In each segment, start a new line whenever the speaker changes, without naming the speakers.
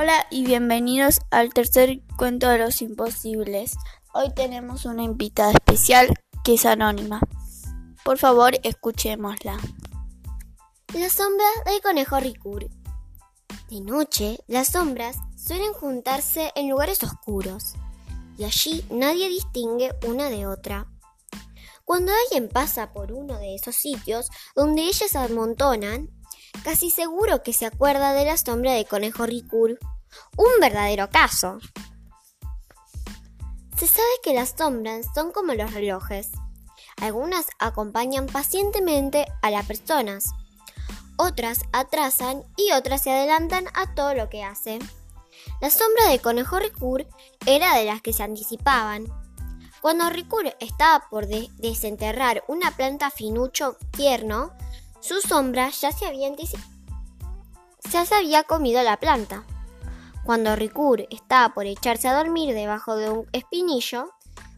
Hola y bienvenidos al tercer cuento de los imposibles. Hoy tenemos una invitada especial que es anónima. Por favor, escuchémosla.
La sombra del conejo Ricur. De noche, las sombras suelen juntarse en lugares oscuros y allí nadie distingue una de otra. Cuando alguien pasa por uno de esos sitios donde ellas se amontonan, casi seguro que se acuerda de la sombra de Conejo Ricur. Un verdadero caso. Se sabe que las sombras son como los relojes. Algunas acompañan pacientemente a las personas, otras atrasan y otras se adelantan a todo lo que hace. La sombra de Conejo Ricur era de las que se anticipaban. Cuando Ricur estaba por desenterrar una planta finucho tierno, su sombra ya se había, ya se había comido la planta. Cuando Ricur estaba por echarse a dormir debajo de un espinillo,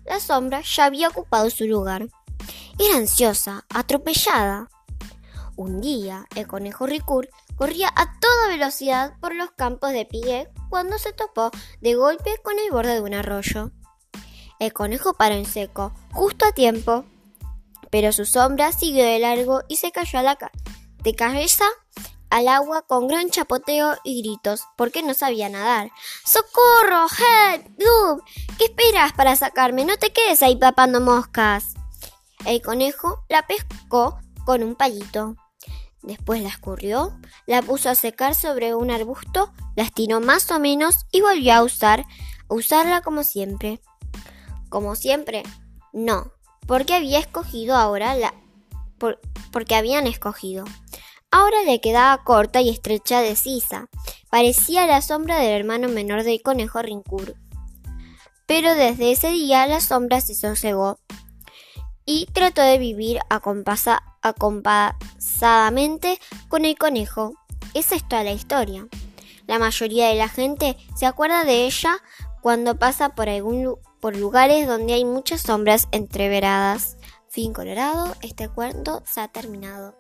la sombra ya había ocupado su lugar. Era ansiosa, atropellada. Un día, el conejo Ricur corría a toda velocidad por los campos de pie cuando se topó de golpe con el borde de un arroyo. El conejo paró en seco, justo a tiempo, pero su sombra siguió de largo y se cayó a la de cabeza al agua con gran chapoteo y gritos, porque no sabía nadar. ¡Socorro! ¡Help! ¡Dub! ¿Qué esperas para sacarme? No te quedes ahí papando moscas. El conejo la pescó con un palito. Después la escurrió, la puso a secar sobre un arbusto, la estiró más o menos y volvió a usar, a usarla como siempre. Como siempre, no, porque había escogido ahora la porque habían escogido. Ahora le quedaba corta y estrecha de sisa. Parecía la sombra del hermano menor del conejo Rincur. Pero desde ese día la sombra se sosegó y trató de vivir acompasadamente con el conejo. Esa es toda la historia. La mayoría de la gente se acuerda de ella cuando pasa por algún por lugares donde hay muchas sombras entreveradas. Fin colorado, este cuento se ha terminado.